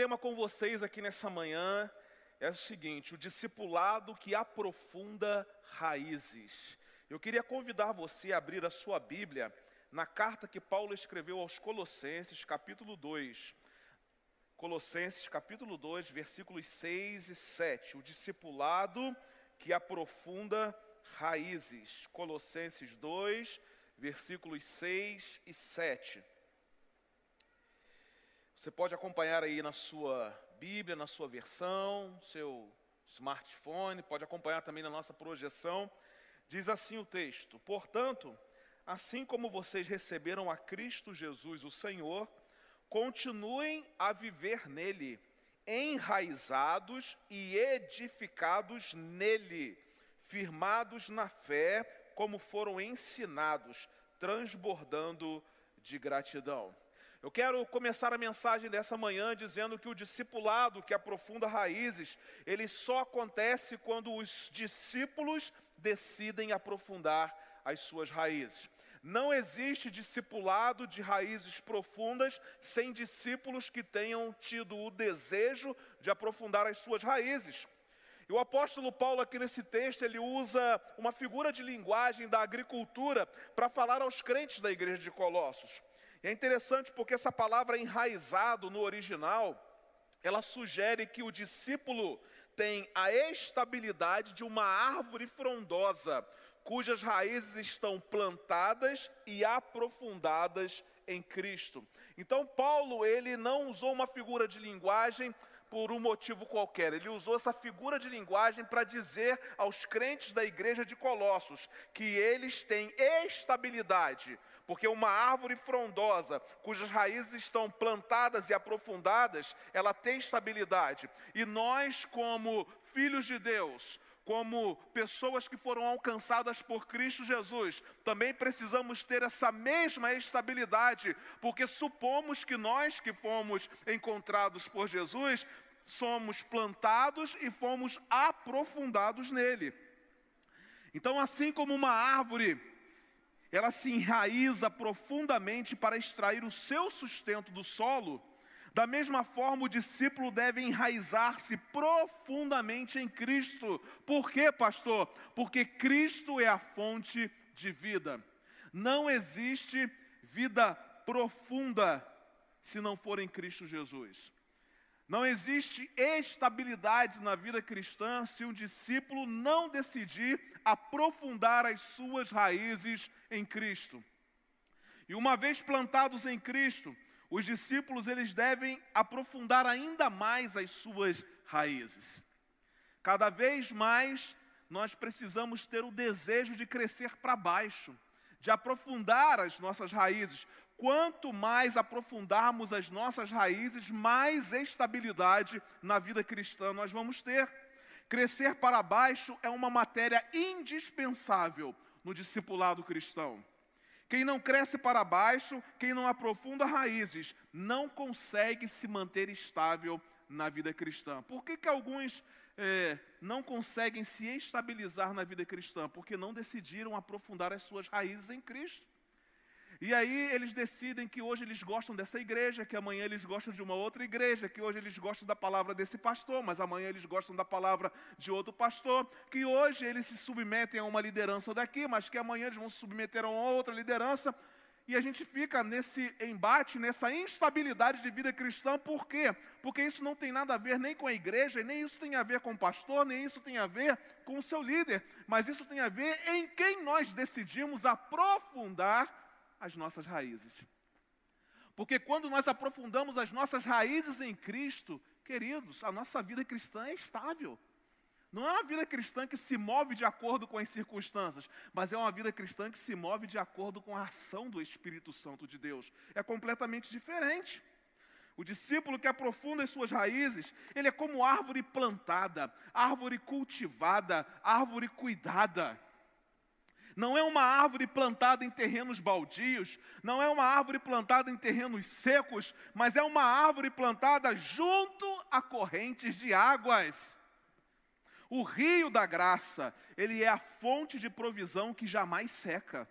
tema com vocês aqui nessa manhã é o seguinte: o discipulado que aprofunda raízes. Eu queria convidar você a abrir a sua Bíblia na carta que Paulo escreveu aos Colossenses, capítulo 2. Colossenses, capítulo 2, versículos 6 e 7. O discipulado que aprofunda raízes. Colossenses 2, versículos 6 e 7. Você pode acompanhar aí na sua Bíblia, na sua versão, seu smartphone, pode acompanhar também na nossa projeção. Diz assim o texto: Portanto, assim como vocês receberam a Cristo Jesus, o Senhor, continuem a viver nele, enraizados e edificados nele, firmados na fé, como foram ensinados, transbordando de gratidão. Eu quero começar a mensagem dessa manhã dizendo que o discipulado que aprofunda raízes, ele só acontece quando os discípulos decidem aprofundar as suas raízes. Não existe discipulado de raízes profundas sem discípulos que tenham tido o desejo de aprofundar as suas raízes. E o apóstolo Paulo, aqui nesse texto, ele usa uma figura de linguagem da agricultura para falar aos crentes da igreja de Colossos. E é interessante porque essa palavra enraizado no original, ela sugere que o discípulo tem a estabilidade de uma árvore frondosa, cujas raízes estão plantadas e aprofundadas em Cristo. Então Paulo, ele não usou uma figura de linguagem por um motivo qualquer. Ele usou essa figura de linguagem para dizer aos crentes da igreja de Colossos que eles têm estabilidade, porque uma árvore frondosa, cujas raízes estão plantadas e aprofundadas, ela tem estabilidade. E nós, como filhos de Deus, como pessoas que foram alcançadas por Cristo Jesus, também precisamos ter essa mesma estabilidade, porque supomos que nós que fomos encontrados por Jesus, somos plantados e fomos aprofundados nele. Então, assim como uma árvore ela se enraiza profundamente para extrair o seu sustento do solo, da mesma forma o discípulo deve enraizar-se profundamente em Cristo. Por quê, pastor? Porque Cristo é a fonte de vida. Não existe vida profunda se não for em Cristo Jesus. Não existe estabilidade na vida cristã se um discípulo não decidir aprofundar as suas raízes em Cristo. E uma vez plantados em Cristo, os discípulos eles devem aprofundar ainda mais as suas raízes. Cada vez mais nós precisamos ter o desejo de crescer para baixo, de aprofundar as nossas raízes, quanto mais aprofundarmos as nossas raízes, mais estabilidade na vida cristã nós vamos ter. Crescer para baixo é uma matéria indispensável no discipulado cristão. Quem não cresce para baixo, quem não aprofunda raízes, não consegue se manter estável na vida cristã. Por que, que alguns é, não conseguem se estabilizar na vida cristã? Porque não decidiram aprofundar as suas raízes em Cristo. E aí eles decidem que hoje eles gostam dessa igreja, que amanhã eles gostam de uma outra igreja, que hoje eles gostam da palavra desse pastor, mas amanhã eles gostam da palavra de outro pastor, que hoje eles se submetem a uma liderança daqui, mas que amanhã eles vão se submeter a uma outra liderança. E a gente fica nesse embate, nessa instabilidade de vida cristã, por quê? Porque isso não tem nada a ver nem com a igreja, nem isso tem a ver com o pastor, nem isso tem a ver com o seu líder, mas isso tem a ver em quem nós decidimos aprofundar as nossas raízes. Porque quando nós aprofundamos as nossas raízes em Cristo, queridos, a nossa vida cristã é estável. Não é uma vida cristã que se move de acordo com as circunstâncias, mas é uma vida cristã que se move de acordo com a ação do Espírito Santo de Deus. É completamente diferente. O discípulo que aprofunda as suas raízes, ele é como árvore plantada, árvore cultivada, árvore cuidada. Não é uma árvore plantada em terrenos baldios, não é uma árvore plantada em terrenos secos, mas é uma árvore plantada junto a correntes de águas. O rio da graça, ele é a fonte de provisão que jamais seca.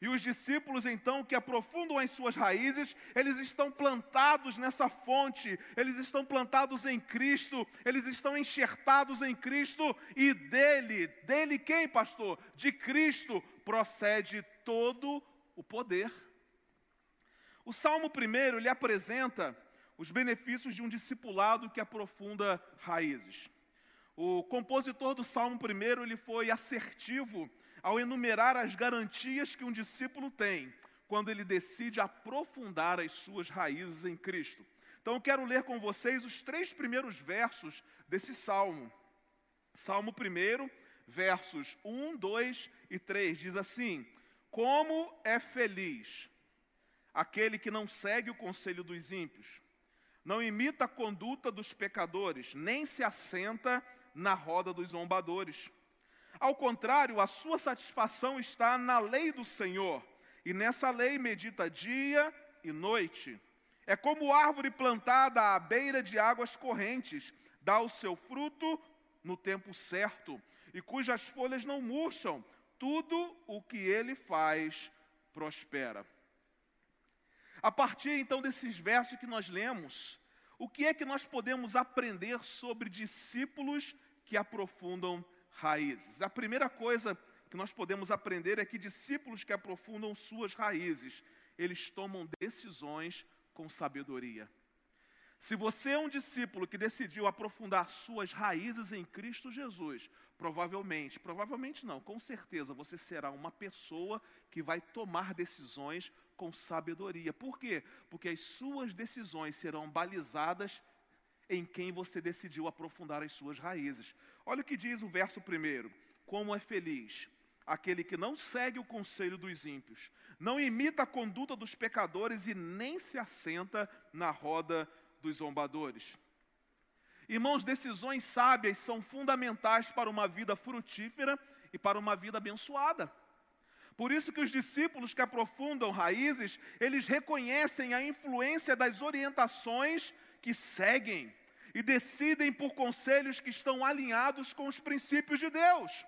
E os discípulos, então, que aprofundam as suas raízes, eles estão plantados nessa fonte, eles estão plantados em Cristo, eles estão enxertados em Cristo, e dele, dele quem, pastor? De Cristo procede todo o poder. O Salmo primeiro, ele apresenta os benefícios de um discipulado que aprofunda raízes. O compositor do Salmo primeiro, ele foi assertivo ao enumerar as garantias que um discípulo tem quando ele decide aprofundar as suas raízes em Cristo. Então eu quero ler com vocês os três primeiros versos desse salmo. Salmo 1, versos 1, 2 e 3 diz assim: Como é feliz aquele que não segue o conselho dos ímpios, não imita a conduta dos pecadores, nem se assenta na roda dos zombadores. Ao contrário, a sua satisfação está na lei do Senhor, e nessa lei medita dia e noite. É como árvore plantada à beira de águas correntes, dá o seu fruto no tempo certo, e cujas folhas não murcham, tudo o que ele faz prospera. A partir então desses versos que nós lemos, o que é que nós podemos aprender sobre discípulos que aprofundam raízes. A primeira coisa que nós podemos aprender é que discípulos que aprofundam suas raízes, eles tomam decisões com sabedoria. Se você é um discípulo que decidiu aprofundar suas raízes em Cristo Jesus, provavelmente, provavelmente não, com certeza você será uma pessoa que vai tomar decisões com sabedoria. Por quê? Porque as suas decisões serão balizadas em quem você decidiu aprofundar as suas raízes. Olha o que diz o verso primeiro: Como é feliz aquele que não segue o conselho dos ímpios, não imita a conduta dos pecadores e nem se assenta na roda dos zombadores. Irmãos, decisões sábias são fundamentais para uma vida frutífera e para uma vida abençoada. Por isso que os discípulos que aprofundam raízes, eles reconhecem a influência das orientações que seguem e decidem por conselhos que estão alinhados com os princípios de Deus.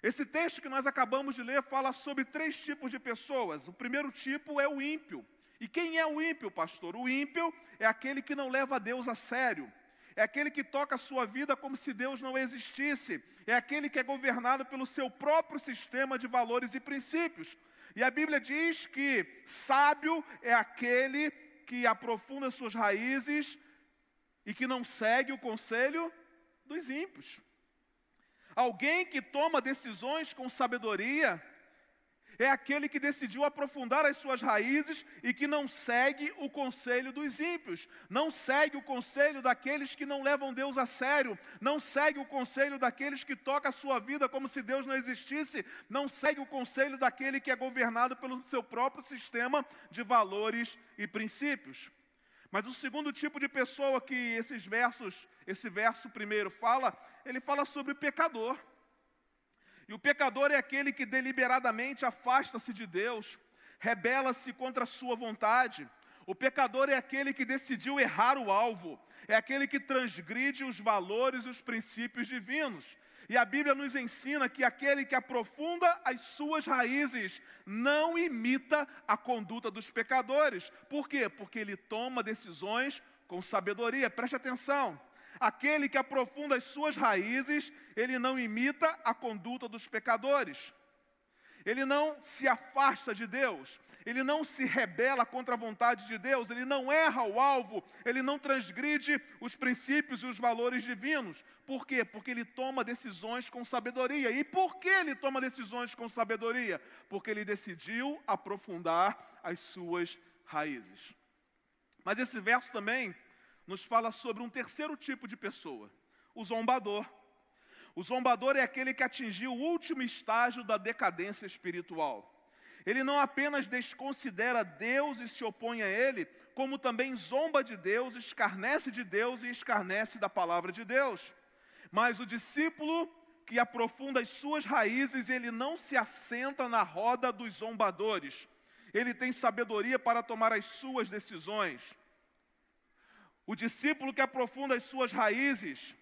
Esse texto que nós acabamos de ler fala sobre três tipos de pessoas. O primeiro tipo é o ímpio. E quem é o ímpio, pastor? O ímpio é aquele que não leva Deus a sério. É aquele que toca a sua vida como se Deus não existisse. É aquele que é governado pelo seu próprio sistema de valores e princípios. E a Bíblia diz que sábio é aquele que aprofunda suas raízes e que não segue o conselho dos ímpios. Alguém que toma decisões com sabedoria é aquele que decidiu aprofundar as suas raízes e que não segue o conselho dos ímpios, não segue o conselho daqueles que não levam Deus a sério, não segue o conselho daqueles que tocam a sua vida como se Deus não existisse, não segue o conselho daquele que é governado pelo seu próprio sistema de valores e princípios. Mas o segundo tipo de pessoa que esses versos, esse verso primeiro fala, ele fala sobre o pecador. E o pecador é aquele que deliberadamente afasta-se de Deus, rebela-se contra a sua vontade. O pecador é aquele que decidiu errar o alvo, é aquele que transgride os valores e os princípios divinos. E a Bíblia nos ensina que aquele que aprofunda as suas raízes não imita a conduta dos pecadores. Por quê? Porque ele toma decisões com sabedoria. Preste atenção. Aquele que aprofunda as suas raízes, ele não imita a conduta dos pecadores. Ele não se afasta de Deus, ele não se rebela contra a vontade de Deus, ele não erra o alvo, ele não transgride os princípios e os valores divinos. Por quê? Porque ele toma decisões com sabedoria. E por que ele toma decisões com sabedoria? Porque ele decidiu aprofundar as suas raízes. Mas esse verso também nos fala sobre um terceiro tipo de pessoa, o zombador. O zombador é aquele que atingiu o último estágio da decadência espiritual. Ele não apenas desconsidera Deus e se opõe a Ele, como também zomba de Deus, escarnece de Deus e escarnece da palavra de Deus. Mas o discípulo que aprofunda as suas raízes, ele não se assenta na roda dos zombadores. Ele tem sabedoria para tomar as suas decisões. O discípulo que aprofunda as suas raízes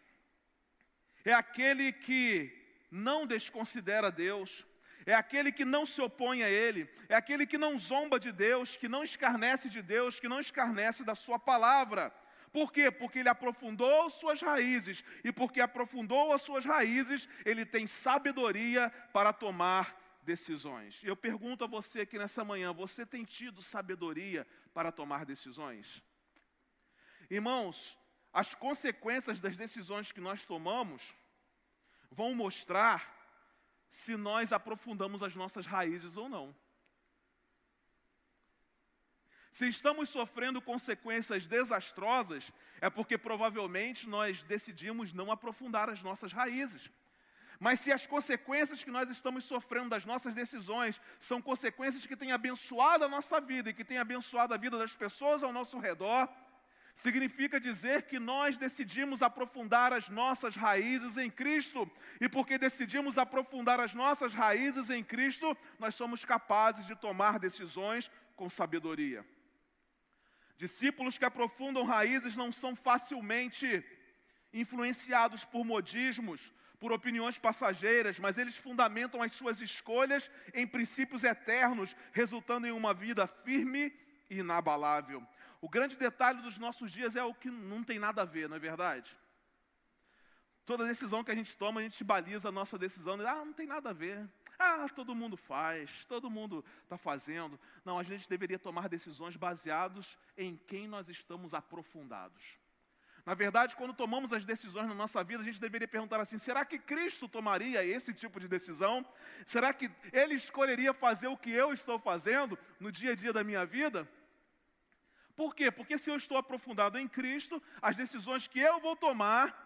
é aquele que não desconsidera Deus, é aquele que não se opõe a Ele, é aquele que não zomba de Deus, que não escarnece de Deus, que não escarnece da Sua palavra. Por quê? Porque ele aprofundou suas raízes, e porque aprofundou as suas raízes, ele tem sabedoria para tomar decisões. Eu pergunto a você aqui nessa manhã: você tem tido sabedoria para tomar decisões? Irmãos, as consequências das decisões que nós tomamos vão mostrar se nós aprofundamos as nossas raízes ou não. Se estamos sofrendo consequências desastrosas, é porque provavelmente nós decidimos não aprofundar as nossas raízes. Mas se as consequências que nós estamos sofrendo das nossas decisões são consequências que têm abençoado a nossa vida e que têm abençoado a vida das pessoas ao nosso redor, significa dizer que nós decidimos aprofundar as nossas raízes em Cristo, e porque decidimos aprofundar as nossas raízes em Cristo, nós somos capazes de tomar decisões com sabedoria. Discípulos que aprofundam raízes não são facilmente influenciados por modismos, por opiniões passageiras, mas eles fundamentam as suas escolhas em princípios eternos, resultando em uma vida firme e inabalável. O grande detalhe dos nossos dias é o que não tem nada a ver, não é verdade? Toda decisão que a gente toma, a gente baliza a nossa decisão, ah, não tem nada a ver. Ah, todo mundo faz, todo mundo está fazendo. Não, a gente deveria tomar decisões baseadas em quem nós estamos aprofundados. Na verdade, quando tomamos as decisões na nossa vida, a gente deveria perguntar assim: será que Cristo tomaria esse tipo de decisão? Será que Ele escolheria fazer o que eu estou fazendo no dia a dia da minha vida? Por quê? Porque se eu estou aprofundado em Cristo, as decisões que eu vou tomar,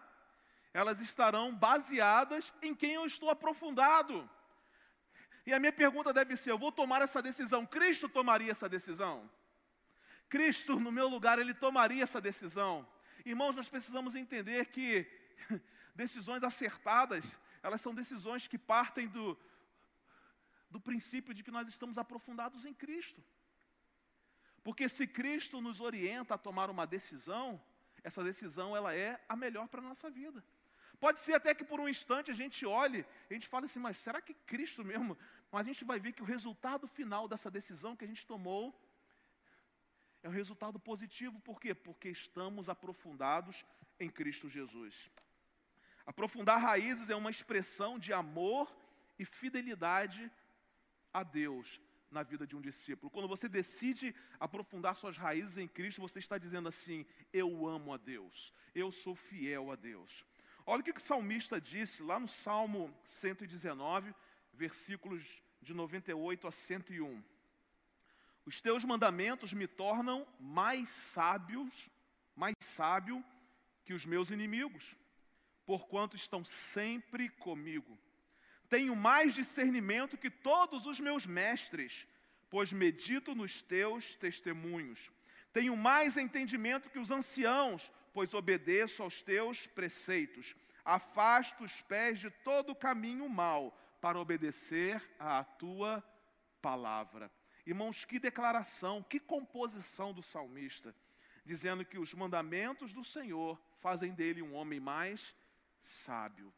elas estarão baseadas em quem eu estou aprofundado. E a minha pergunta deve ser: eu vou tomar essa decisão? Cristo tomaria essa decisão? Cristo, no meu lugar, ele tomaria essa decisão. Irmãos, nós precisamos entender que decisões acertadas, elas são decisões que partem do, do princípio de que nós estamos aprofundados em Cristo. Porque se Cristo nos orienta a tomar uma decisão, essa decisão ela é a melhor para a nossa vida. Pode ser até que por um instante a gente olhe, a gente fale assim, mas será que Cristo mesmo? Mas a gente vai ver que o resultado final dessa decisão que a gente tomou é um resultado positivo, por quê? Porque estamos aprofundados em Cristo Jesus. Aprofundar raízes é uma expressão de amor e fidelidade a Deus na vida de um discípulo. Quando você decide aprofundar suas raízes em Cristo, você está dizendo assim: Eu amo a Deus, eu sou fiel a Deus. Olha o que o salmista disse lá no Salmo 119, versículos de 98 a 101. Os teus mandamentos me tornam mais sábios, mais sábio que os meus inimigos, porquanto estão sempre comigo. Tenho mais discernimento que todos os meus mestres, pois medito nos teus testemunhos. Tenho mais entendimento que os anciãos, pois obedeço aos teus preceitos. Afasta os pés de todo caminho mal para obedecer à tua palavra. Irmãos, que declaração, que composição do salmista, dizendo que os mandamentos do Senhor fazem dele um homem mais sábio.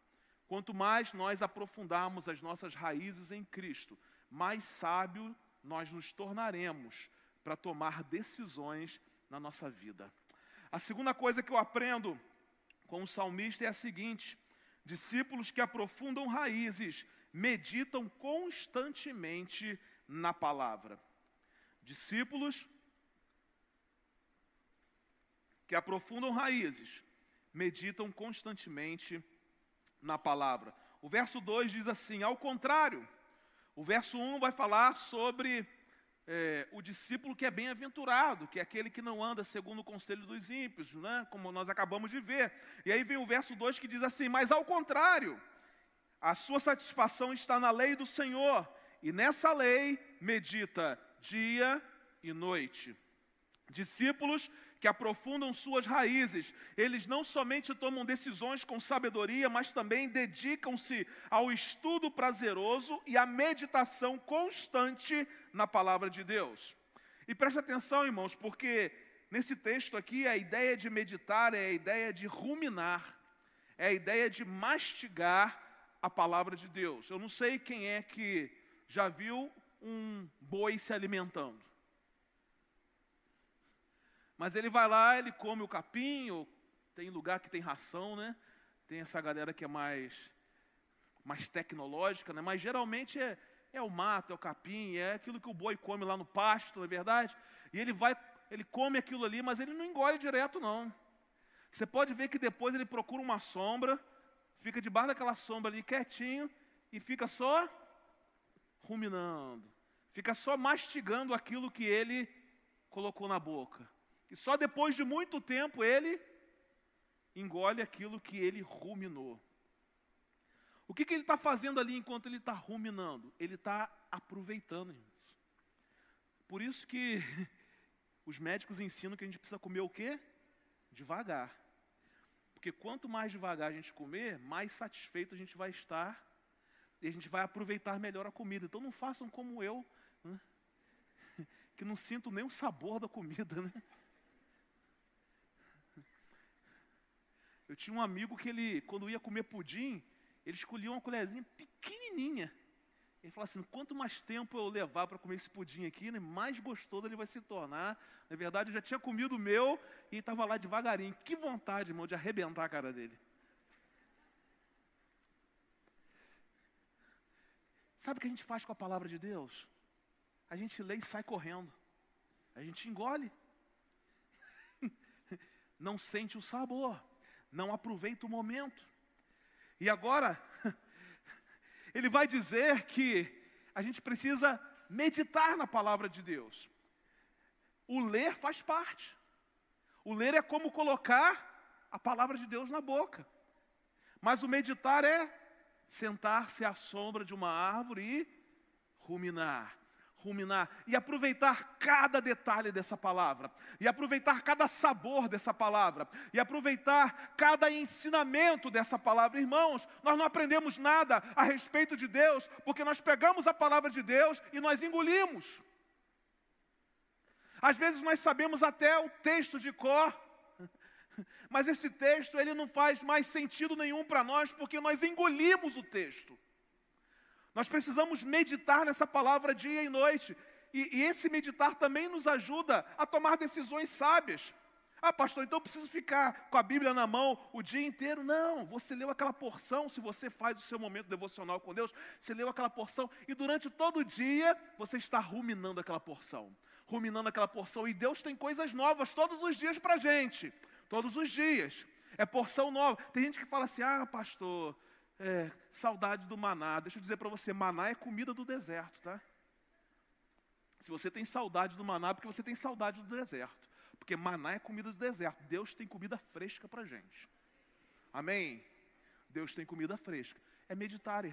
Quanto mais nós aprofundarmos as nossas raízes em Cristo, mais sábio nós nos tornaremos para tomar decisões na nossa vida. A segunda coisa que eu aprendo com o salmista é a seguinte: discípulos que aprofundam raízes meditam constantemente na palavra. Discípulos que aprofundam raízes meditam constantemente na palavra. O verso 2 diz assim: ao contrário, o verso 1 vai falar sobre é, o discípulo que é bem-aventurado, que é aquele que não anda segundo o conselho dos ímpios, né? como nós acabamos de ver. E aí vem o verso 2 que diz assim: Mas ao contrário, a sua satisfação está na lei do Senhor, e nessa lei medita dia e noite. Discípulos que aprofundam suas raízes, eles não somente tomam decisões com sabedoria, mas também dedicam-se ao estudo prazeroso e à meditação constante na palavra de Deus. E preste atenção, irmãos, porque nesse texto aqui a ideia de meditar é a ideia de ruminar, é a ideia de mastigar a palavra de Deus. Eu não sei quem é que já viu um boi se alimentando? Mas ele vai lá, ele come o capim, ou tem lugar que tem ração, né? Tem essa galera que é mais, mais tecnológica, né? Mas geralmente é, é o mato, é o capim, é aquilo que o boi come lá no pasto, não é verdade? E ele vai, ele come aquilo ali, mas ele não engole direto, não. Você pode ver que depois ele procura uma sombra, fica debaixo daquela sombra ali quietinho e fica só ruminando, fica só mastigando aquilo que ele colocou na boca. E só depois de muito tempo ele engole aquilo que ele ruminou. O que, que ele está fazendo ali enquanto ele está ruminando? Ele está aproveitando, irmãos. Por isso que os médicos ensinam que a gente precisa comer o quê? Devagar. Porque quanto mais devagar a gente comer, mais satisfeito a gente vai estar e a gente vai aproveitar melhor a comida. Então não façam como eu, né? que não sinto nem o sabor da comida. Né? Eu tinha um amigo que ele, quando ia comer pudim, ele escolhia uma colherzinha pequenininha. Ele falou assim: quanto mais tempo eu levar para comer esse pudim aqui, né, mais gostoso ele vai se tornar. Na verdade, eu já tinha comido o meu e estava lá devagarinho. Que vontade, irmão, de arrebentar a cara dele. Sabe o que a gente faz com a palavra de Deus? A gente lê e sai correndo. A gente engole. Não sente o sabor não aproveita o momento. E agora, ele vai dizer que a gente precisa meditar na palavra de Deus. O ler faz parte. O ler é como colocar a palavra de Deus na boca. Mas o meditar é sentar-se à sombra de uma árvore e ruminar ruminar e aproveitar cada detalhe dessa palavra, e aproveitar cada sabor dessa palavra, e aproveitar cada ensinamento dessa palavra. Irmãos, nós não aprendemos nada a respeito de Deus, porque nós pegamos a palavra de Deus e nós engolimos. Às vezes nós sabemos até o texto de cor, mas esse texto ele não faz mais sentido nenhum para nós, porque nós engolimos o texto. Nós precisamos meditar nessa palavra dia e noite. E, e, esse meditar também nos ajuda a tomar decisões sábias. Ah, pastor, então eu preciso ficar com a Bíblia na mão o dia inteiro? Não, você leu aquela porção, se você faz o seu momento devocional com Deus, você leu aquela porção e durante todo o dia você está ruminando aquela porção. Ruminando aquela porção. E Deus tem coisas novas todos os dias para a gente. Todos os dias. É porção nova. Tem gente que fala assim: ah, pastor, é, saudade do maná. Deixa eu dizer para você, maná é comida do deserto, tá? Se você tem saudade do maná, é porque você tem saudade do deserto. Porque maná é comida do deserto. Deus tem comida fresca para gente. Amém? Deus tem comida fresca. É meditar,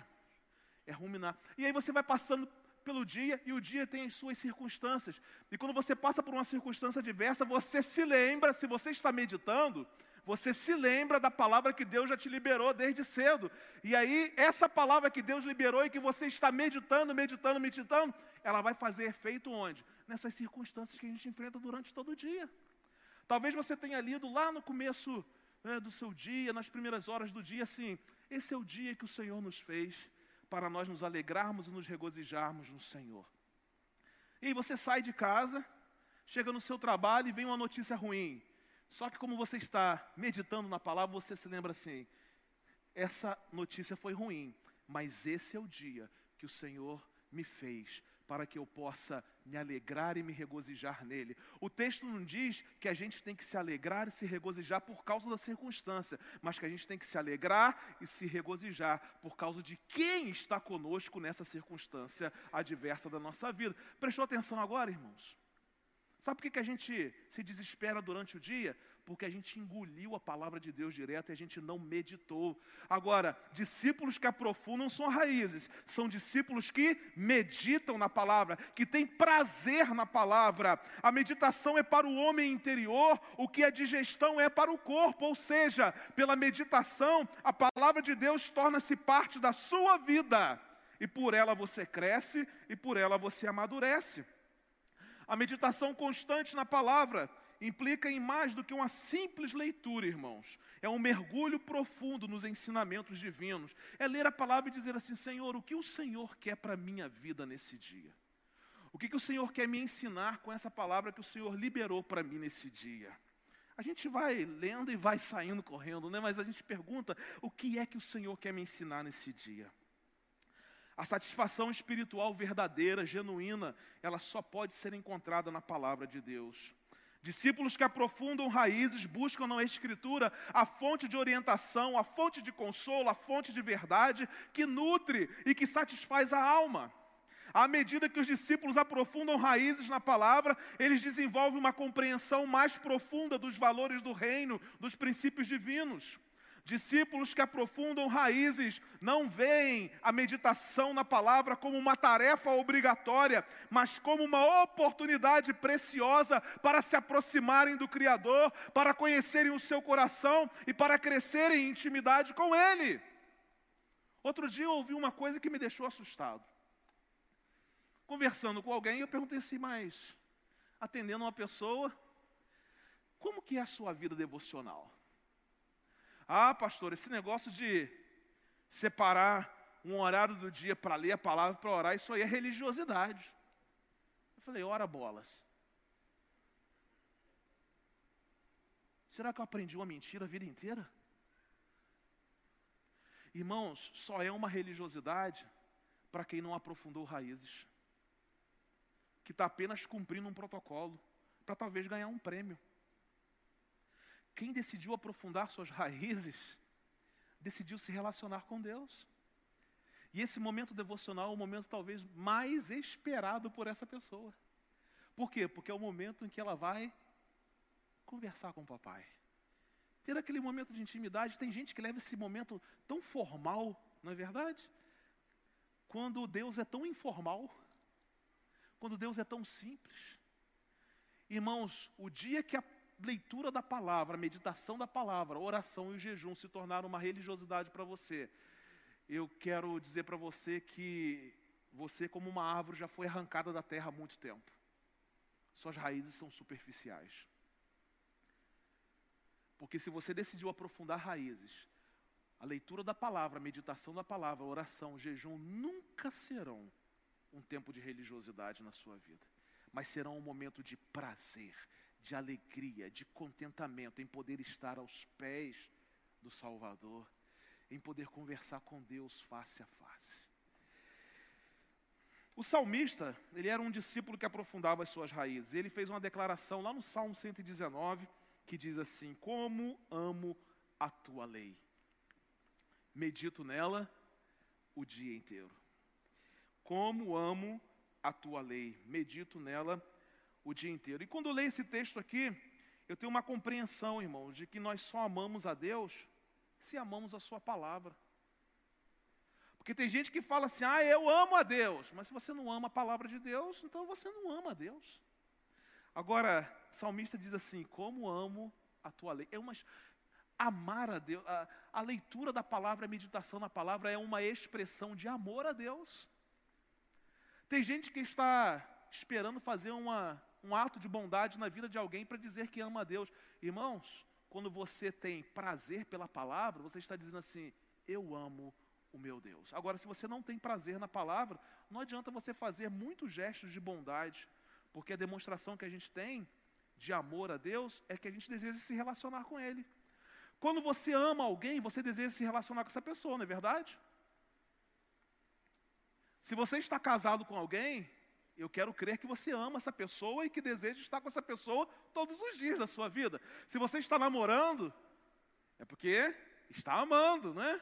é ruminar. E aí você vai passando pelo dia e o dia tem as suas circunstâncias. E quando você passa por uma circunstância diversa, você se lembra, se você está meditando, você se lembra da palavra que Deus já te liberou desde cedo. E aí, essa palavra que Deus liberou e que você está meditando, meditando, meditando, ela vai fazer efeito onde? Nessas circunstâncias que a gente enfrenta durante todo o dia. Talvez você tenha lido lá no começo né, do seu dia, nas primeiras horas do dia, assim: esse é o dia que o Senhor nos fez para nós nos alegrarmos e nos regozijarmos no Senhor. E você sai de casa, chega no seu trabalho e vem uma notícia ruim. Só que como você está meditando na palavra, você se lembra assim: essa notícia foi ruim, mas esse é o dia que o Senhor me fez para que eu possa me alegrar e me regozijar nele. O texto não diz que a gente tem que se alegrar e se regozijar por causa da circunstância, mas que a gente tem que se alegrar e se regozijar por causa de quem está conosco nessa circunstância adversa da nossa vida. Prestou atenção agora, irmãos? Sabe por que, a gente se desespera durante o dia? Porque a gente engoliu a palavra de Deus direto e a gente não meditou. Agora, discípulos que aprofundam são raízes, são discípulos que meditam na palavra, que têm prazer na palavra. A meditação é para o homem interior, o que a digestão é para o corpo, ou seja, pela meditação, a palavra de Deus torna-se parte da sua vida, e por ela você cresce e por ela você amadurece a meditação constante na palavra implica em mais do que uma simples leitura, irmãos. É um mergulho profundo nos ensinamentos divinos. É ler a palavra e dizer assim: Senhor, o que o Senhor quer para a minha vida nesse dia? O que, que o Senhor quer me ensinar com essa palavra que o Senhor liberou para mim nesse dia? A gente vai lendo e vai saindo correndo, né? mas a gente pergunta: o que é que o Senhor quer me ensinar nesse dia? A satisfação espiritual verdadeira, genuína, ela só pode ser encontrada na palavra de Deus. Discípulos que aprofundam raízes buscam na Escritura a fonte de orientação, a fonte de consolo, a fonte de verdade que nutre e que satisfaz a alma. À medida que os discípulos aprofundam raízes na palavra, eles desenvolvem uma compreensão mais profunda dos valores do reino, dos princípios divinos. Discípulos que aprofundam raízes não veem a meditação na palavra como uma tarefa obrigatória, mas como uma oportunidade preciosa para se aproximarem do Criador, para conhecerem o seu coração e para crescerem em intimidade com Ele. Outro dia eu ouvi uma coisa que me deixou assustado. Conversando com alguém, eu perguntei assim, mas atendendo uma pessoa, como que é a sua vida devocional? Ah, pastor, esse negócio de separar um horário do dia para ler a palavra, para orar, isso aí é religiosidade. Eu falei, ora bolas. Será que eu aprendi uma mentira a vida inteira? Irmãos, só é uma religiosidade para quem não aprofundou raízes, que está apenas cumprindo um protocolo, para talvez ganhar um prêmio. Quem decidiu aprofundar suas raízes, decidiu se relacionar com Deus. E esse momento devocional é o momento talvez mais esperado por essa pessoa. Por quê? Porque é o momento em que ela vai conversar com o papai. Ter aquele momento de intimidade. Tem gente que leva esse momento tão formal, não é verdade? Quando Deus é tão informal, quando Deus é tão simples. Irmãos, o dia que a leitura da palavra, a meditação da palavra, a oração e o jejum se tornaram uma religiosidade para você, eu quero dizer para você que você, como uma árvore, já foi arrancada da terra há muito tempo. Suas raízes são superficiais. Porque se você decidiu aprofundar raízes, a leitura da palavra, a meditação da palavra, a oração, o jejum nunca serão um tempo de religiosidade na sua vida, mas serão um momento de prazer, de alegria, de contentamento em poder estar aos pés do Salvador, em poder conversar com Deus face a face. O salmista, ele era um discípulo que aprofundava as suas raízes. Ele fez uma declaração lá no Salmo 119 que diz assim: Como amo a tua lei. Medito nela o dia inteiro. Como amo a tua lei. Medito nela o dia inteiro. E quando eu leio esse texto aqui, eu tenho uma compreensão, irmãos, de que nós só amamos a Deus se amamos a Sua palavra. Porque tem gente que fala assim, ah, eu amo a Deus, mas se você não ama a palavra de Deus, então você não ama a Deus. Agora, o salmista diz assim: como amo a tua lei. É uma, amar a Deus, a, a leitura da palavra, a meditação na palavra é uma expressão de amor a Deus. Tem gente que está esperando fazer uma, um ato de bondade na vida de alguém para dizer que ama a Deus. Irmãos, quando você tem prazer pela palavra, você está dizendo assim: Eu amo o meu Deus. Agora, se você não tem prazer na palavra, não adianta você fazer muitos gestos de bondade, porque a demonstração que a gente tem de amor a Deus é que a gente deseja se relacionar com Ele. Quando você ama alguém, você deseja se relacionar com essa pessoa, não é verdade? Se você está casado com alguém, eu quero crer que você ama essa pessoa e que deseja estar com essa pessoa todos os dias da sua vida. Se você está namorando, é porque está amando, né?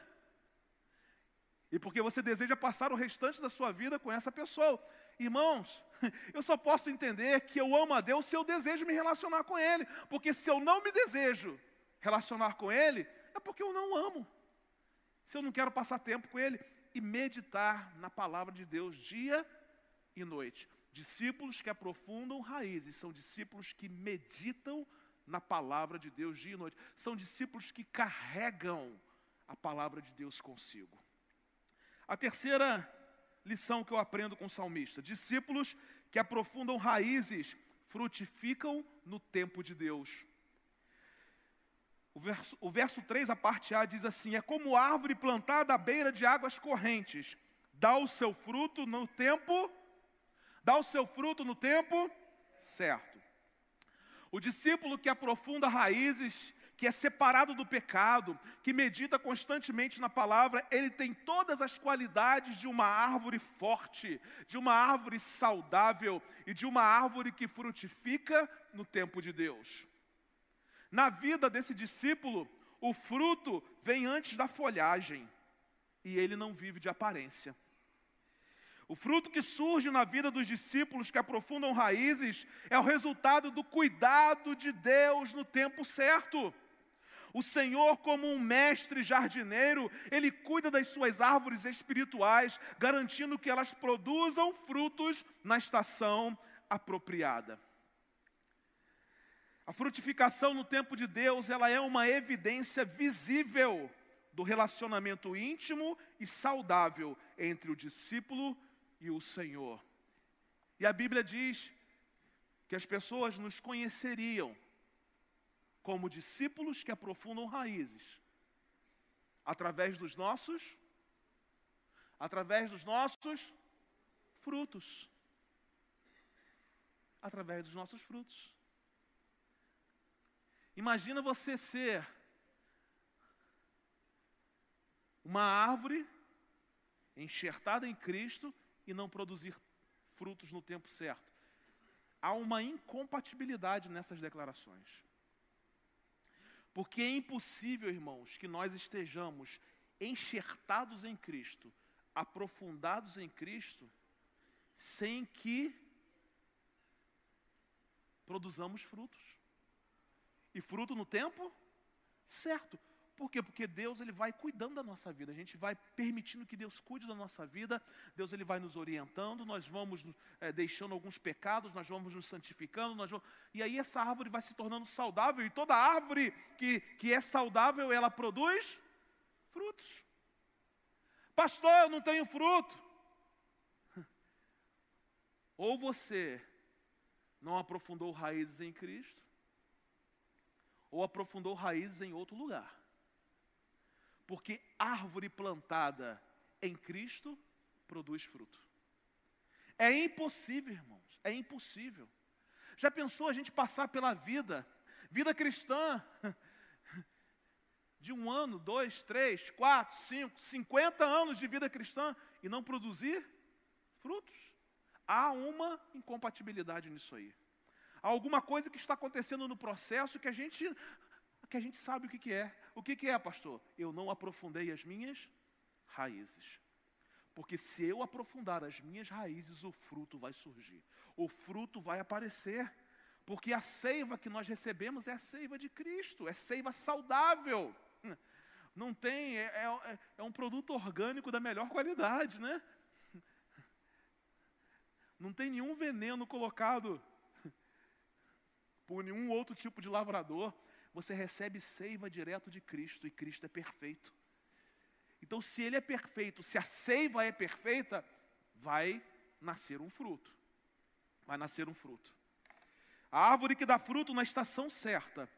E porque você deseja passar o restante da sua vida com essa pessoa. Irmãos, eu só posso entender que eu amo a Deus se eu desejo me relacionar com Ele. Porque se eu não me desejo relacionar com Ele, é porque eu não amo. Se eu não quero passar tempo com Ele e meditar na palavra de Deus dia e noite. Discípulos que aprofundam raízes são discípulos que meditam na palavra de Deus dia e noite. São discípulos que carregam a palavra de Deus consigo. A terceira lição que eu aprendo com o salmista: discípulos que aprofundam raízes frutificam no tempo de Deus. O verso, o verso 3, a parte A, diz assim: É como árvore plantada à beira de águas correntes, dá o seu fruto no tempo, dá o seu fruto no tempo certo. O discípulo que aprofunda raízes que é separado do pecado, que medita constantemente na palavra, ele tem todas as qualidades de uma árvore forte, de uma árvore saudável e de uma árvore que frutifica no tempo de Deus. Na vida desse discípulo, o fruto vem antes da folhagem e ele não vive de aparência. O fruto que surge na vida dos discípulos que aprofundam raízes é o resultado do cuidado de Deus no tempo certo. O Senhor, como um mestre jardineiro, ele cuida das suas árvores espirituais, garantindo que elas produzam frutos na estação apropriada. A frutificação no tempo de Deus, ela é uma evidência visível do relacionamento íntimo e saudável entre o discípulo e o Senhor. E a Bíblia diz que as pessoas nos conheceriam como discípulos que aprofundam raízes através dos nossos através dos nossos frutos. Através dos nossos frutos. Imagina você ser uma árvore enxertada em Cristo e não produzir frutos no tempo certo. Há uma incompatibilidade nessas declarações. Porque é impossível, irmãos, que nós estejamos enxertados em Cristo, aprofundados em Cristo, sem que produzamos frutos. E fruto no tempo certo. Por quê? Porque Deus ele vai cuidando da nossa vida. A gente vai permitindo que Deus cuide da nossa vida. Deus ele vai nos orientando. Nós vamos é, deixando alguns pecados. Nós vamos nos santificando. Nós vamos... E aí essa árvore vai se tornando saudável. E toda árvore que, que é saudável, ela produz frutos. Pastor, eu não tenho fruto. Ou você não aprofundou raízes em Cristo, ou aprofundou raízes em outro lugar. Porque árvore plantada em Cristo produz fruto. É impossível, irmãos, é impossível. Já pensou a gente passar pela vida, vida cristã, de um ano, dois, três, quatro, cinco, cinquenta anos de vida cristã e não produzir frutos? Há uma incompatibilidade nisso aí. Há alguma coisa que está acontecendo no processo que a gente que a gente sabe o que, que é. O que, que é, pastor? Eu não aprofundei as minhas raízes. Porque se eu aprofundar as minhas raízes, o fruto vai surgir. O fruto vai aparecer. Porque a seiva que nós recebemos é a seiva de Cristo, é seiva saudável. Não tem, é, é, é um produto orgânico da melhor qualidade, né? Não tem nenhum veneno colocado por nenhum outro tipo de lavrador você recebe seiva direto de Cristo e Cristo é perfeito. Então, se Ele é perfeito, se a seiva é perfeita, vai nascer um fruto. Vai nascer um fruto. A árvore que dá fruto na estação certa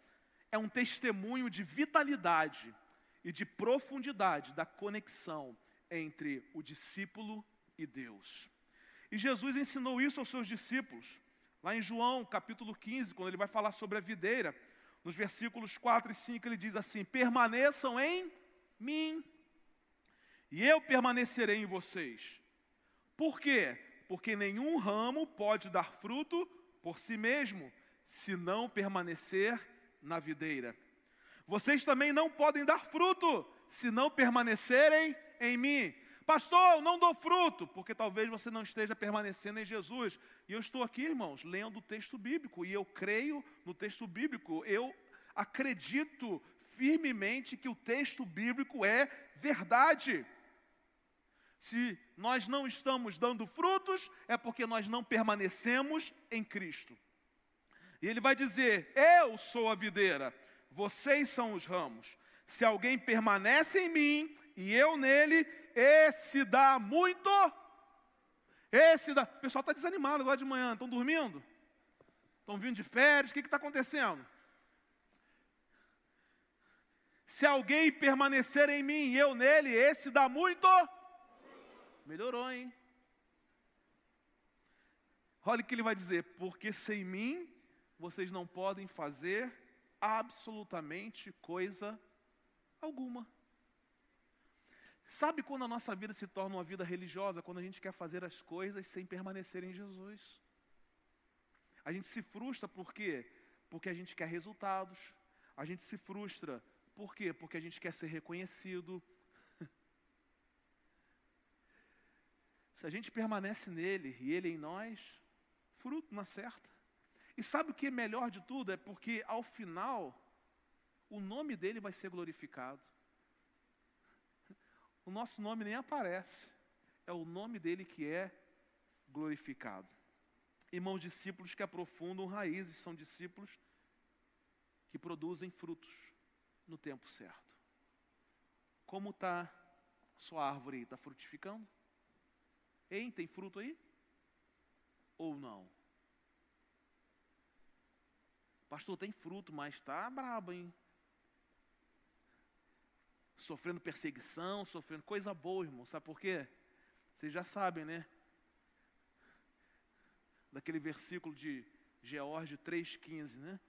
é um testemunho de vitalidade e de profundidade da conexão entre o discípulo e Deus. E Jesus ensinou isso aos seus discípulos, lá em João capítulo 15, quando ele vai falar sobre a videira. Nos versículos 4 e 5 ele diz assim: Permaneçam em mim, e eu permanecerei em vocês. Por quê? Porque nenhum ramo pode dar fruto por si mesmo, se não permanecer na videira. Vocês também não podem dar fruto, se não permanecerem em mim. Pastor, não dou fruto, porque talvez você não esteja permanecendo em Jesus. E eu estou aqui, irmãos, lendo o texto bíblico, e eu creio no texto bíblico. Eu acredito firmemente que o texto bíblico é verdade. Se nós não estamos dando frutos, é porque nós não permanecemos em Cristo. E ele vai dizer: Eu sou a videira, vocês são os ramos. Se alguém permanece em mim e eu nele, esse dá muito. Esse dá. O pessoal está desanimado agora de manhã, estão dormindo? Estão vindo de férias? O que está acontecendo? Se alguém permanecer em mim e eu nele, esse dá muito. Melhorou, hein? Olha o que ele vai dizer: porque sem mim vocês não podem fazer absolutamente coisa alguma. Sabe quando a nossa vida se torna uma vida religiosa? Quando a gente quer fazer as coisas sem permanecer em Jesus. A gente se frustra por quê? Porque a gente quer resultados. A gente se frustra por quê? Porque a gente quer ser reconhecido. Se a gente permanece nele e ele em nós, fruto na certa. E sabe o que é melhor de tudo? É porque ao final, o nome dele vai ser glorificado o nosso nome nem aparece. É o nome dele que é glorificado. Irmãos, discípulos que aprofundam raízes são discípulos que produzem frutos no tempo certo. Como está sua árvore aí? Está frutificando? Hein, tem fruto aí? Ou não? Pastor, tem fruto, mas está brabo, hein? Sofrendo perseguição, sofrendo coisa boa, irmão. Sabe por quê? Vocês já sabem, né? Daquele versículo de George 3,15, né?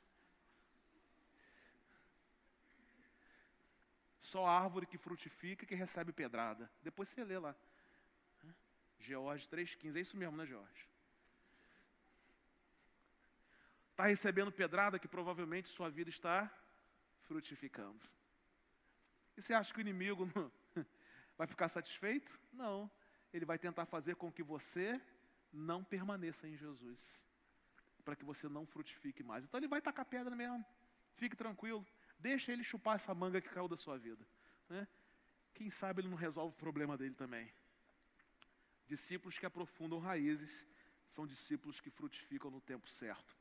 Só árvore que frutifica que recebe pedrada. Depois você lê lá. George 3,15. É isso mesmo, né, George? Está recebendo pedrada que provavelmente sua vida está frutificando. E você acha que o inimigo não vai ficar satisfeito? Não. Ele vai tentar fazer com que você não permaneça em Jesus, para que você não frutifique mais. Então ele vai tacar pedra mesmo. Fique tranquilo. Deixa ele chupar essa manga que caiu da sua vida. Né? Quem sabe ele não resolve o problema dele também. Discípulos que aprofundam raízes são discípulos que frutificam no tempo certo.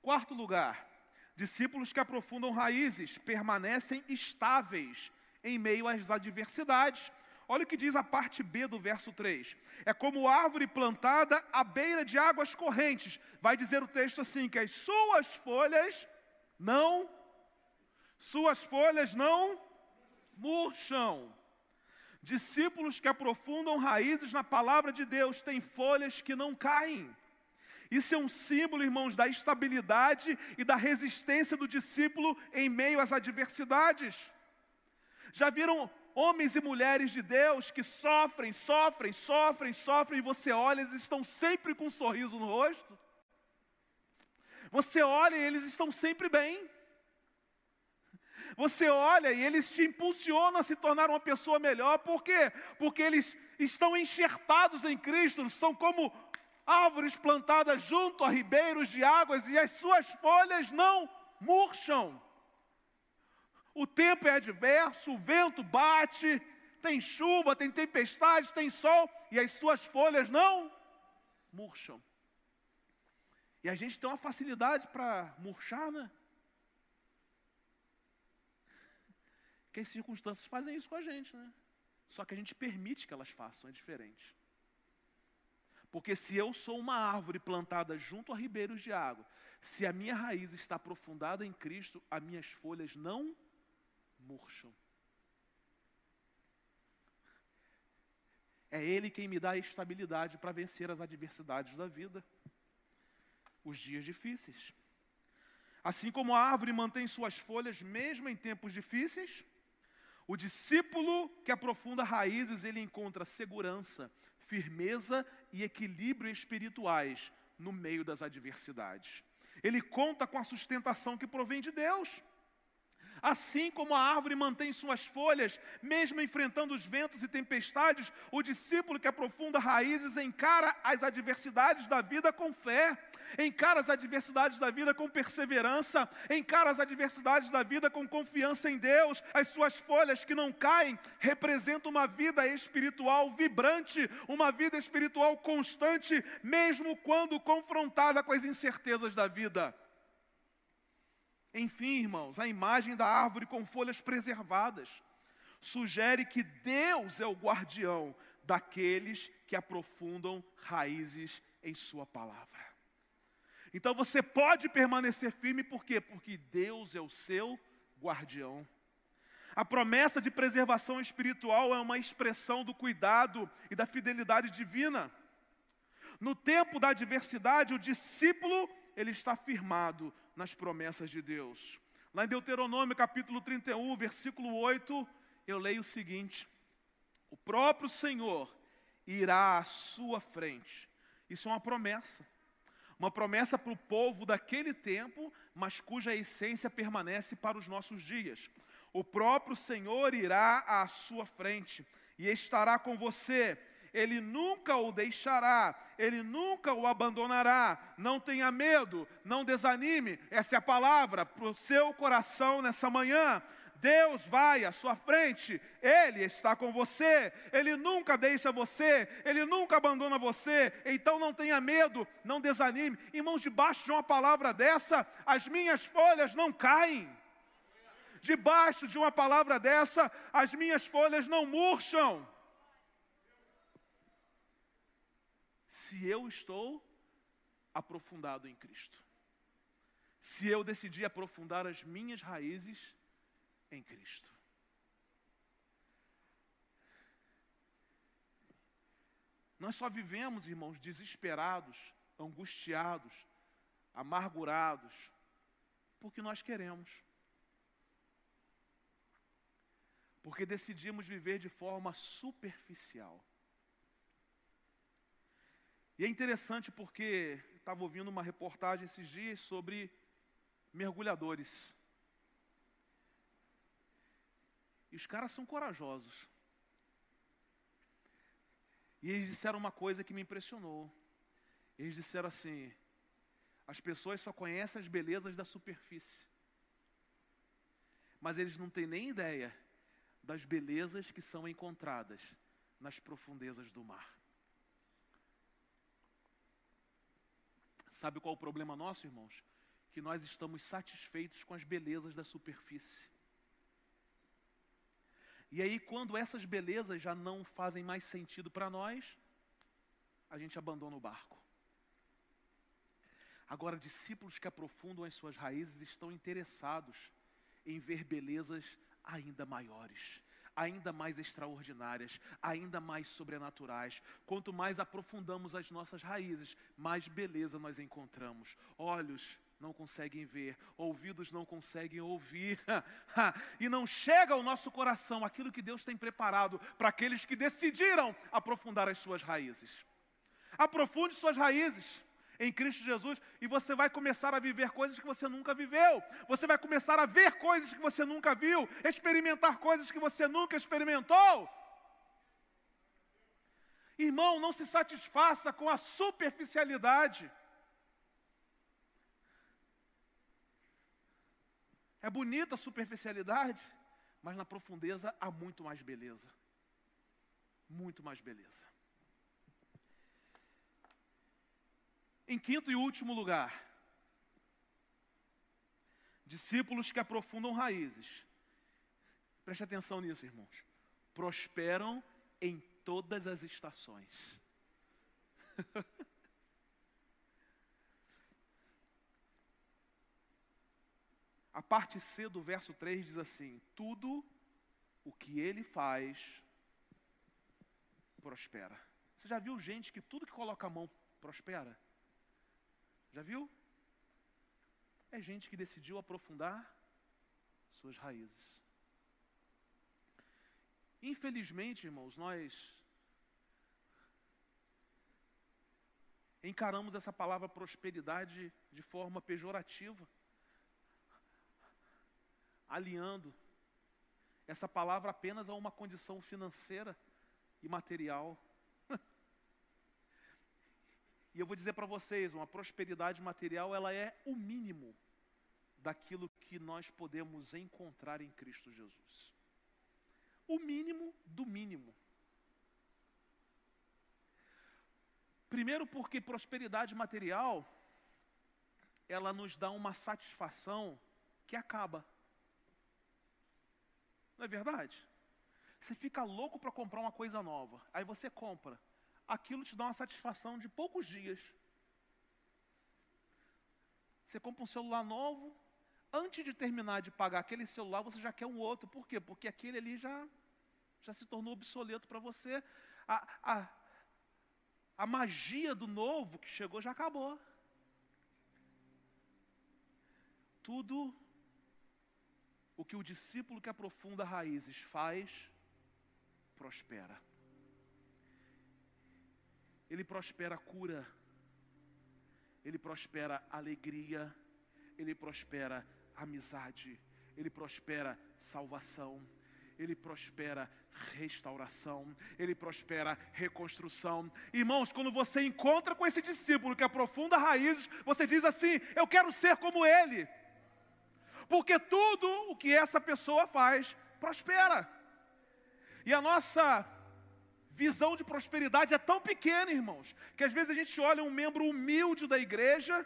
Quarto lugar, discípulos que aprofundam raízes permanecem estáveis em meio às adversidades. Olha o que diz a parte B do verso 3. É como árvore plantada à beira de águas correntes. Vai dizer o texto assim: que as suas folhas não, suas folhas não murcham. Discípulos que aprofundam raízes na palavra de Deus têm folhas que não caem. Isso é um símbolo, irmãos, da estabilidade e da resistência do discípulo em meio às adversidades. Já viram homens e mulheres de Deus que sofrem, sofrem, sofrem, sofrem, e você olha, eles estão sempre com um sorriso no rosto? Você olha e eles estão sempre bem. Você olha e eles te impulsionam a se tornar uma pessoa melhor, por quê? Porque eles estão enxertados em Cristo, são como árvores plantadas junto a ribeiros de águas e as suas folhas não murcham. O tempo é adverso, o vento bate, tem chuva, tem tempestade, tem sol, e as suas folhas não murcham. E a gente tem uma facilidade para murchar, né? Que as circunstâncias fazem isso com a gente, né? Só que a gente permite que elas façam, é diferente. Porque se eu sou uma árvore plantada junto a ribeiros de água, se a minha raiz está aprofundada em Cristo, as minhas folhas não murcham. É Ele quem me dá a estabilidade para vencer as adversidades da vida, os dias difíceis. Assim como a árvore mantém suas folhas mesmo em tempos difíceis, o discípulo que aprofunda raízes, ele encontra segurança, firmeza e equilíbrio espirituais no meio das adversidades. Ele conta com a sustentação que provém de Deus. Assim como a árvore mantém suas folhas, mesmo enfrentando os ventos e tempestades, o discípulo que aprofunda raízes encara as adversidades da vida com fé, encara as adversidades da vida com perseverança, encara as adversidades da vida com confiança em Deus. As suas folhas que não caem representam uma vida espiritual vibrante, uma vida espiritual constante, mesmo quando confrontada com as incertezas da vida. Enfim, irmãos, a imagem da árvore com folhas preservadas sugere que Deus é o guardião daqueles que aprofundam raízes em Sua palavra. Então você pode permanecer firme, por quê? Porque Deus é o seu guardião. A promessa de preservação espiritual é uma expressão do cuidado e da fidelidade divina. No tempo da adversidade, o discípulo, ele está firmado nas promessas de Deus. Lá em Deuteronômio capítulo 31, versículo 8, eu leio o seguinte: O próprio Senhor irá à sua frente. Isso é uma promessa. Uma promessa para o povo daquele tempo, mas cuja essência permanece para os nossos dias. O próprio Senhor irá à sua frente e estará com você ele nunca o deixará, Ele nunca o abandonará. Não tenha medo, não desanime. Essa é a palavra para o seu coração nessa manhã. Deus vai à sua frente, Ele está com você, Ele nunca deixa você, Ele nunca abandona você, então não tenha medo, não desanime. Irmãos, debaixo de uma palavra dessa, as minhas folhas não caem. Debaixo de uma palavra dessa, as minhas folhas não murcham. Se eu estou aprofundado em Cristo. Se eu decidir aprofundar as minhas raízes em Cristo. Nós só vivemos, irmãos, desesperados, angustiados, amargurados, porque nós queremos. Porque decidimos viver de forma superficial. E é interessante porque estava ouvindo uma reportagem esses dias sobre mergulhadores. E os caras são corajosos. E eles disseram uma coisa que me impressionou. Eles disseram assim: as pessoas só conhecem as belezas da superfície, mas eles não têm nem ideia das belezas que são encontradas nas profundezas do mar. Sabe qual o problema nosso, irmãos? Que nós estamos satisfeitos com as belezas da superfície. E aí, quando essas belezas já não fazem mais sentido para nós, a gente abandona o barco. Agora, discípulos que aprofundam as suas raízes estão interessados em ver belezas ainda maiores, ainda mais extraordinárias, ainda mais sobrenaturais. Quanto mais aprofundamos as nossas raízes, mais beleza nós encontramos. Olhos não conseguem ver, ouvidos não conseguem ouvir, e não chega ao nosso coração aquilo que Deus tem preparado para aqueles que decidiram aprofundar as suas raízes. Aprofunde suas raízes em Cristo Jesus e você vai começar a viver coisas que você nunca viveu. Você vai começar a ver coisas que você nunca viu, experimentar coisas que você nunca experimentou. Irmão, não se satisfaça com a superficialidade. É bonita a superficialidade, mas na profundeza há muito mais beleza. Muito mais beleza. Em quinto e último lugar, discípulos que aprofundam raízes. Preste atenção nisso, irmãos. Prosperam em todas as estações. A parte C do verso 3 diz assim: Tudo o que ele faz prospera. Você já viu gente que tudo que coloca a mão prospera? Já viu? É gente que decidiu aprofundar suas raízes. Infelizmente, irmãos, nós encaramos essa palavra prosperidade de forma pejorativa, alinhando essa palavra apenas a uma condição financeira e material. E eu vou dizer para vocês, uma prosperidade material, ela é o mínimo daquilo que nós podemos encontrar em Cristo Jesus. O mínimo do mínimo. Primeiro porque prosperidade material ela nos dá uma satisfação que acaba. Não é verdade? Você fica louco para comprar uma coisa nova, aí você compra aquilo te dá uma satisfação de poucos dias. Você compra um celular novo, antes de terminar de pagar aquele celular, você já quer um outro. Por quê? Porque aquele ali já, já se tornou obsoleto para você. A, a, a magia do novo que chegou já acabou. Tudo o que o discípulo que aprofunda raízes faz, prospera. Ele prospera cura, ele prospera alegria, ele prospera amizade, ele prospera salvação, ele prospera restauração, ele prospera reconstrução. Irmãos, quando você encontra com esse discípulo que aprofunda raízes, você diz assim: Eu quero ser como ele, porque tudo o que essa pessoa faz prospera. E a nossa visão de prosperidade é tão pequena, irmãos, que às vezes a gente olha um membro humilde da igreja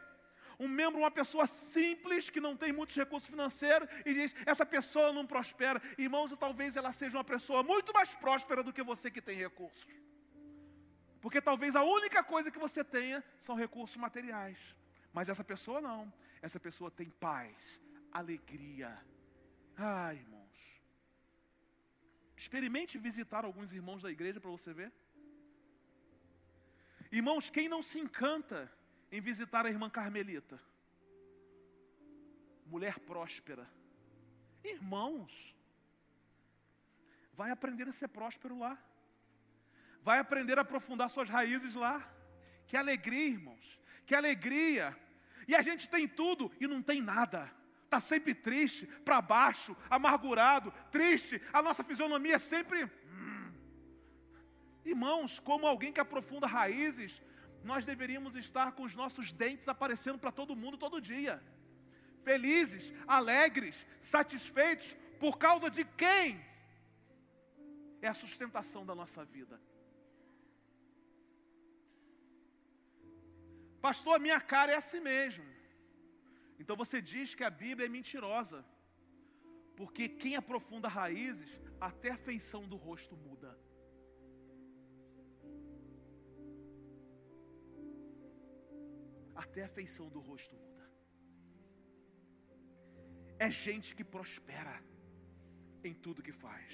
um membro, uma pessoa simples, que não tem muitos recursos financeiros, e diz: essa pessoa não prospera. Irmãos, talvez ela seja uma pessoa muito mais próspera do que você que tem recursos. Porque talvez a única coisa que você tenha são recursos materiais. Mas essa pessoa não. Essa pessoa tem paz, alegria. Ai, irmãos. Experimente visitar alguns irmãos da igreja para você ver. Irmãos, quem não se encanta em visitar a irmã Carmelita. Mulher próspera. Irmãos, vai aprender a ser próspero lá. Vai aprender a aprofundar suas raízes lá. Que alegria, irmãos. Que alegria. E a gente tem tudo e não tem nada. Está sempre triste, para baixo, amargurado, triste. A nossa fisionomia é sempre. Hum. Irmãos, como alguém que aprofunda raízes, nós deveríamos estar com os nossos dentes aparecendo para todo mundo todo dia. Felizes, alegres, satisfeitos, por causa de quem? É a sustentação da nossa vida. Pastor, a minha cara é assim mesmo. Então você diz que a Bíblia é mentirosa. Porque quem aprofunda raízes, até a feição do rosto muda. até a feição do rosto muda. É gente que prospera em tudo que faz.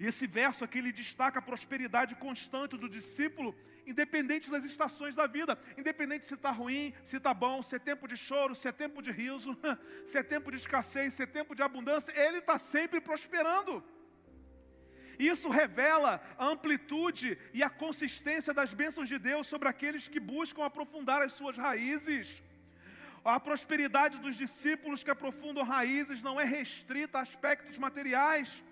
E esse verso aqui ele destaca a prosperidade constante do discípulo, independente das estações da vida, independente se está ruim, se está bom, se é tempo de choro, se é tempo de riso, se é tempo de escassez, se é tempo de abundância, ele está sempre prosperando. Isso revela a amplitude e a consistência das bênçãos de Deus sobre aqueles que buscam aprofundar as suas raízes. A prosperidade dos discípulos que aprofundam raízes não é restrita a aspectos materiais.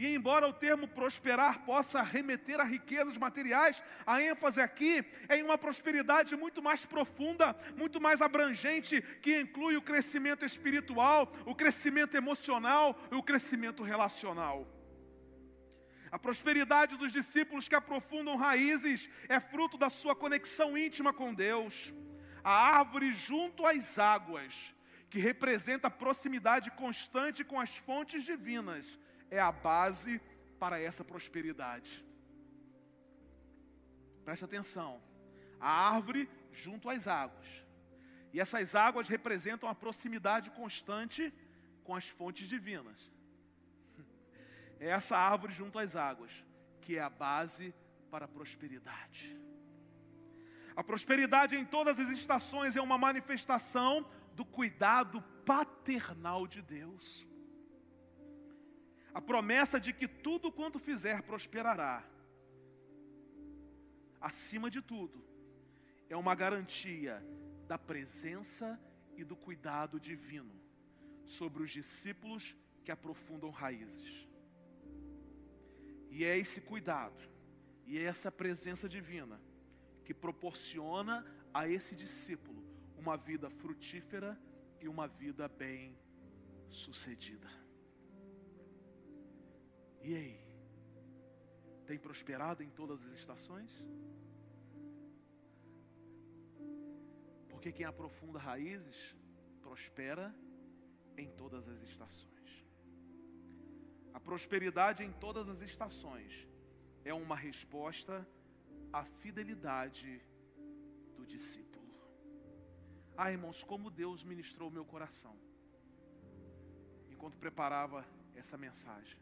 E embora o termo prosperar possa remeter a riquezas materiais, a ênfase aqui é em uma prosperidade muito mais profunda, muito mais abrangente, que inclui o crescimento espiritual, o crescimento emocional e o crescimento relacional. A prosperidade dos discípulos que aprofundam raízes é fruto da sua conexão íntima com Deus. A árvore junto às águas, que representa a proximidade constante com as fontes divinas, é a base para essa prosperidade. Preste atenção. A árvore junto às águas. E essas águas representam a proximidade constante com as fontes divinas é essa árvore junto às águas, que é a base para a prosperidade. A prosperidade em todas as estações é uma manifestação do cuidado paternal de Deus. A promessa de que tudo quanto fizer prosperará. Acima de tudo, é uma garantia da presença e do cuidado divino sobre os discípulos que aprofundam raízes. E é esse cuidado, e é essa presença divina que proporciona a esse discípulo uma vida frutífera e uma vida bem sucedida. E aí? Tem prosperado em todas as estações? Porque quem aprofunda raízes prospera em todas as estações. A prosperidade em todas as estações é uma resposta à fidelidade do discípulo. Ah, irmãos, como Deus ministrou o meu coração enquanto preparava essa mensagem.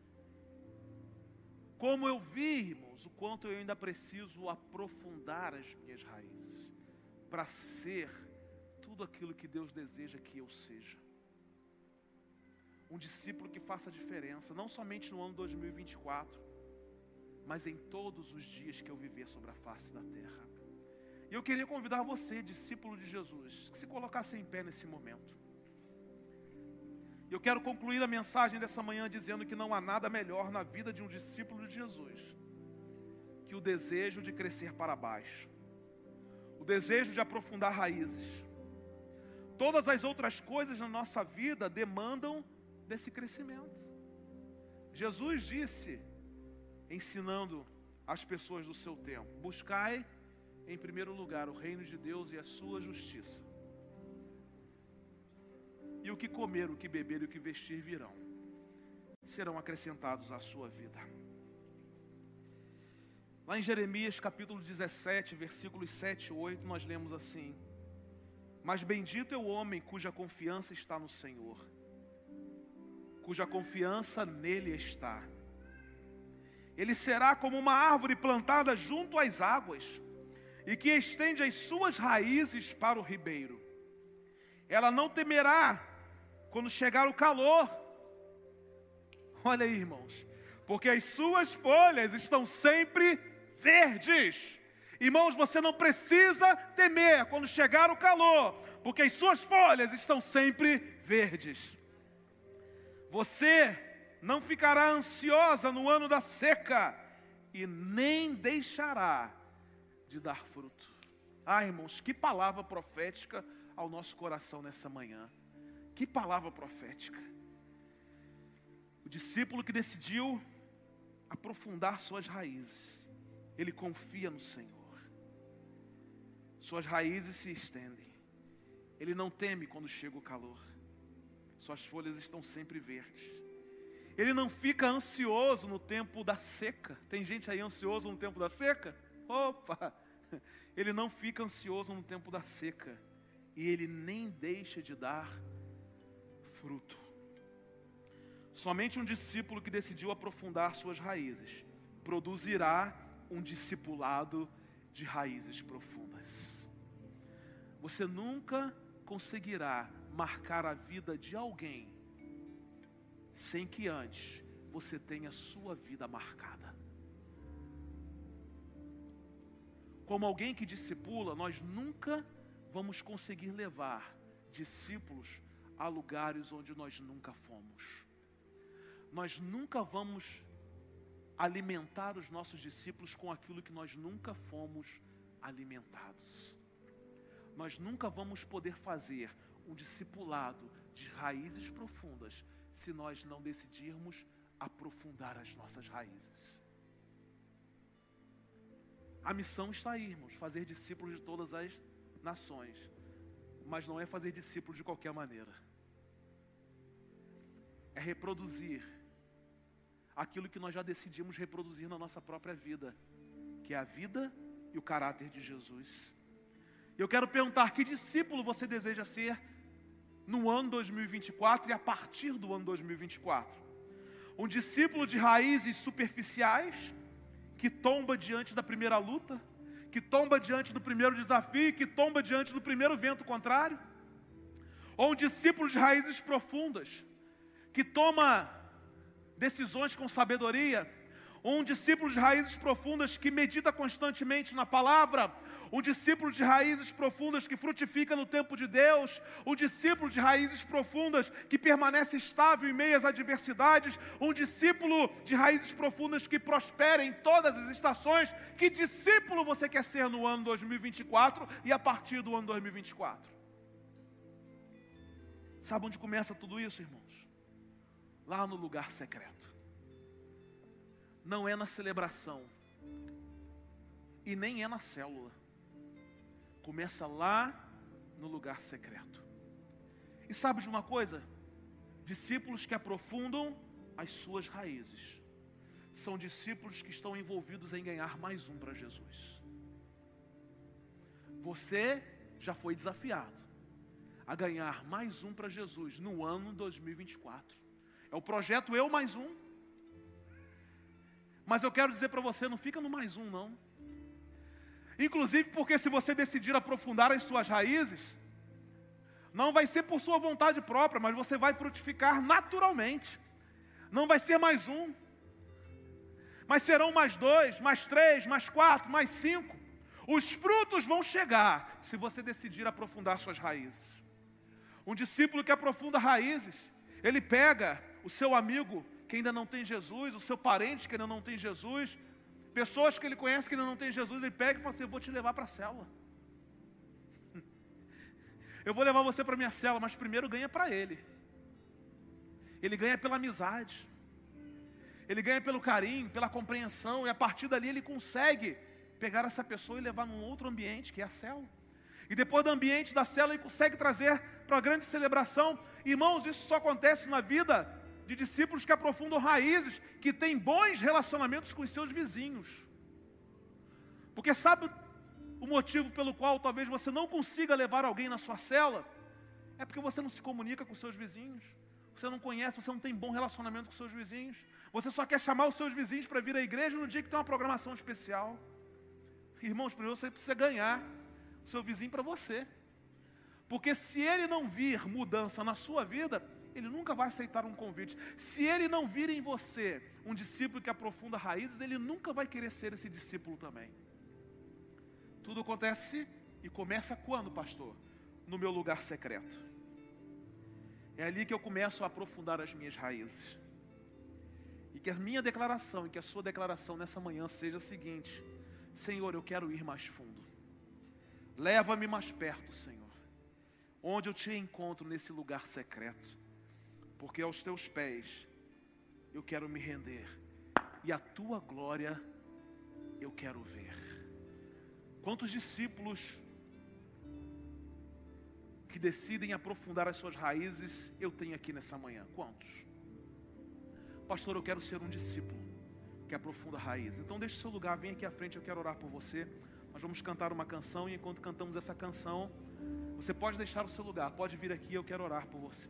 Como eu vi, irmãos, o quanto eu ainda preciso aprofundar as minhas raízes para ser tudo aquilo que Deus deseja que eu seja. Um discípulo que faça diferença, não somente no ano 2024, mas em todos os dias que eu viver sobre a face da terra. E eu queria convidar você, discípulo de Jesus, que se colocasse em pé nesse momento. Eu quero concluir a mensagem dessa manhã dizendo que não há nada melhor na vida de um discípulo de Jesus que o desejo de crescer para baixo, o desejo de aprofundar raízes. Todas as outras coisas na nossa vida demandam desse crescimento. Jesus disse, ensinando as pessoas do seu tempo: buscai em primeiro lugar o reino de Deus e a sua justiça e o que comer, o que beber e o que vestir virão, serão acrescentados à sua vida. Lá em Jeremias capítulo 17, versículos 7 e 8, nós lemos assim: Mas bendito é o homem cuja confiança está no Senhor, cuja confiança nele está. Ele será como uma árvore plantada junto às águas, e que estende as suas raízes para o ribeiro. Ela não temerá quando chegar o calor. Olha aí, irmãos, porque as suas folhas estão sempre verdes. Irmãos, você não precisa temer quando chegar o calor, porque as suas folhas estão sempre verdes. Você não ficará ansiosa no ano da seca e nem deixará de dar fruto. Ah, irmãos, que palavra profética ao nosso coração nessa manhã. Que palavra profética. O discípulo que decidiu aprofundar suas raízes, ele confia no Senhor. Suas raízes se estendem. Ele não teme quando chega o calor. Suas folhas estão sempre verdes. Ele não fica ansioso no tempo da seca. Tem gente aí ansioso no tempo da seca? Opa! Ele não fica ansioso no tempo da seca. E ele nem deixa de dar fruto. Somente um discípulo que decidiu aprofundar suas raízes produzirá um discipulado de raízes profundas. Você nunca conseguirá marcar a vida de alguém sem que antes você tenha sua vida marcada. Como alguém que discipula, nós nunca vamos conseguir levar discípulos a lugares onde nós nunca fomos. Nós nunca vamos alimentar os nossos discípulos com aquilo que nós nunca fomos alimentados. Nós nunca vamos poder fazer um discipulado de raízes profundas se nós não decidirmos aprofundar as nossas raízes. A missão está aí, irmãos, fazer discípulos de todas as nações, mas não é fazer discípulos de qualquer maneira é reproduzir aquilo que nós já decidimos reproduzir na nossa própria vida, que é a vida e o caráter de Jesus. Eu quero perguntar: que discípulo você deseja ser no ano 2024 e a partir do ano 2024? Um discípulo de raízes superficiais, que tomba diante da primeira luta, que tomba diante do primeiro desafio, que tomba diante do primeiro vento contrário? Ou um discípulo de raízes profundas, que toma decisões com sabedoria, um discípulo de raízes profundas que medita constantemente na palavra, um discípulo de raízes profundas que frutifica no tempo de Deus, um discípulo de raízes profundas que permanece estável em meio às adversidades, um discípulo de raízes profundas que prospera em todas as estações. Que discípulo você quer ser no ano 2024 e a partir do ano 2024? Sabe onde começa tudo isso, irmãos? lá no lugar secreto. Não é na celebração. E nem é na célula. Começa lá no lugar secreto. E sabe de uma coisa? Discípulos que aprofundam as suas raízes são discípulos que estão envolvidos em ganhar mais um para Jesus. Você já foi desafiado. a ganhar mais um para Jesus no ano 2024. É o projeto Eu Mais Um. Mas eu quero dizer para você, não fica no mais um, não. Inclusive porque se você decidir aprofundar as suas raízes, não vai ser por sua vontade própria, mas você vai frutificar naturalmente. Não vai ser mais um, mas serão mais dois, mais três, mais quatro, mais cinco. Os frutos vão chegar se você decidir aprofundar suas raízes. Um discípulo que aprofunda raízes, ele pega o seu amigo que ainda não tem Jesus, o seu parente que ainda não tem Jesus, pessoas que ele conhece que ainda não tem Jesus, ele pega e fala assim: Eu vou te levar para a célula. Eu vou levar você para minha célula, mas primeiro ganha para ele. Ele ganha pela amizade, ele ganha pelo carinho, pela compreensão, e a partir dali ele consegue pegar essa pessoa e levar num outro ambiente, que é a célula. E depois do ambiente da célula, ele consegue trazer para a grande celebração. Irmãos, isso só acontece na vida de discípulos que aprofundam raízes, que têm bons relacionamentos com os seus vizinhos. Porque sabe o motivo pelo qual talvez você não consiga levar alguém na sua cela? É porque você não se comunica com os seus vizinhos. Você não conhece, você não tem bom relacionamento com os seus vizinhos. Você só quer chamar os seus vizinhos para vir à igreja no dia que tem uma programação especial. Irmãos, primeiro você precisa ganhar o seu vizinho para você. Porque se ele não vir mudança na sua vida, ele nunca vai aceitar um convite. Se ele não vir em você um discípulo que aprofunda raízes, ele nunca vai querer ser esse discípulo também. Tudo acontece e começa quando, pastor? No meu lugar secreto. É ali que eu começo a aprofundar as minhas raízes. E que a minha declaração e que a sua declaração nessa manhã seja a seguinte: Senhor, eu quero ir mais fundo. Leva-me mais perto, Senhor. Onde eu te encontro nesse lugar secreto. Porque aos teus pés eu quero me render. E a tua glória eu quero ver. Quantos discípulos que decidem aprofundar as suas raízes eu tenho aqui nessa manhã? Quantos? Pastor, eu quero ser um discípulo que aprofunda raízes. Então deixe seu lugar, vem aqui à frente, eu quero orar por você. Nós vamos cantar uma canção e enquanto cantamos essa canção, você pode deixar o seu lugar, pode vir aqui, eu quero orar por você.